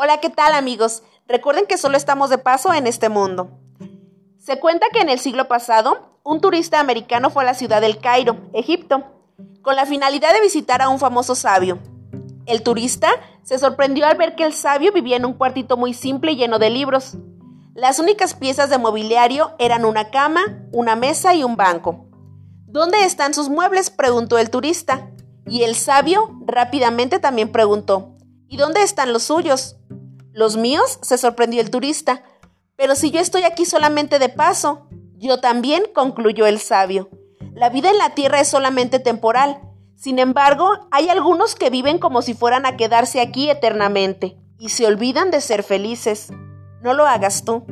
Hola, ¿qué tal amigos? Recuerden que solo estamos de paso en este mundo. Se cuenta que en el siglo pasado, un turista americano fue a la ciudad del Cairo, Egipto, con la finalidad de visitar a un famoso sabio. El turista se sorprendió al ver que el sabio vivía en un cuartito muy simple y lleno de libros. Las únicas piezas de mobiliario eran una cama, una mesa y un banco. ¿Dónde están sus muebles? preguntó el turista. Y el sabio rápidamente también preguntó, ¿y dónde están los suyos? ¿Los míos? se sorprendió el turista. Pero si yo estoy aquí solamente de paso. Yo también, concluyó el sabio. La vida en la tierra es solamente temporal. Sin embargo, hay algunos que viven como si fueran a quedarse aquí eternamente y se olvidan de ser felices. No lo hagas tú.